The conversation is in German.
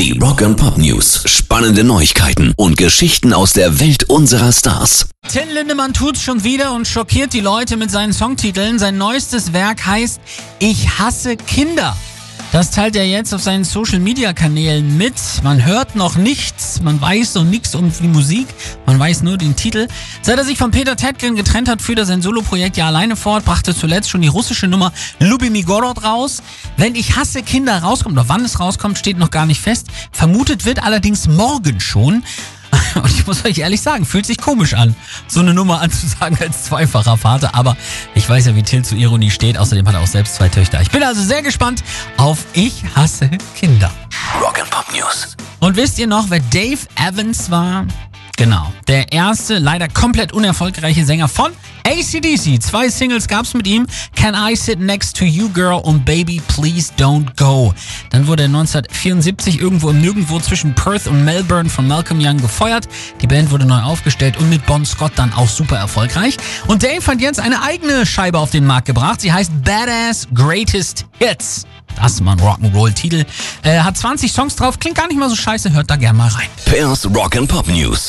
Die Rock and Pop News. Spannende Neuigkeiten und Geschichten aus der Welt unserer Stars. Till Lindemann tut's schon wieder und schockiert die Leute mit seinen Songtiteln. Sein neuestes Werk heißt Ich hasse Kinder. Das teilt er jetzt auf seinen Social Media Kanälen mit. Man hört noch nichts, man weiß noch nichts um die Musik, man weiß nur den Titel. Seit er sich von Peter Tedkin getrennt hat, führt er sein Soloprojekt ja alleine fort, brachte zuletzt schon die russische Nummer Lubimi Gorod raus. Wenn Ich hasse Kinder rauskommt, oder wann es rauskommt, steht noch gar nicht fest. Vermutet wird allerdings morgen schon. Und ich muss euch ehrlich sagen, fühlt sich komisch an, so eine Nummer anzusagen als zweifacher Vater. Aber ich weiß ja, wie Till zu Ironie steht. Außerdem hat er auch selbst zwei Töchter. Ich bin also sehr gespannt auf Ich hasse Kinder. Rock and Pop News. Und wisst ihr noch, wer Dave Evans war? Genau, der erste, leider komplett unerfolgreiche Sänger von ACDC. Zwei Singles gab's mit ihm. Can I Sit Next to You Girl und Baby Please Don't Go. Dann wurde er 1974 irgendwo im Nirgendwo zwischen Perth und Melbourne von Malcolm Young gefeuert. Die Band wurde neu aufgestellt und mit Bon Scott dann auch super erfolgreich. Und Dave hat jetzt eine eigene Scheibe auf den Markt gebracht. Sie heißt Badass Greatest Hits. Das ist mal ein Rock'n'Roll-Titel. Äh, hat 20 Songs drauf, klingt gar nicht mal so scheiße, hört da gern mal rein. Pairs Rock and Pop News.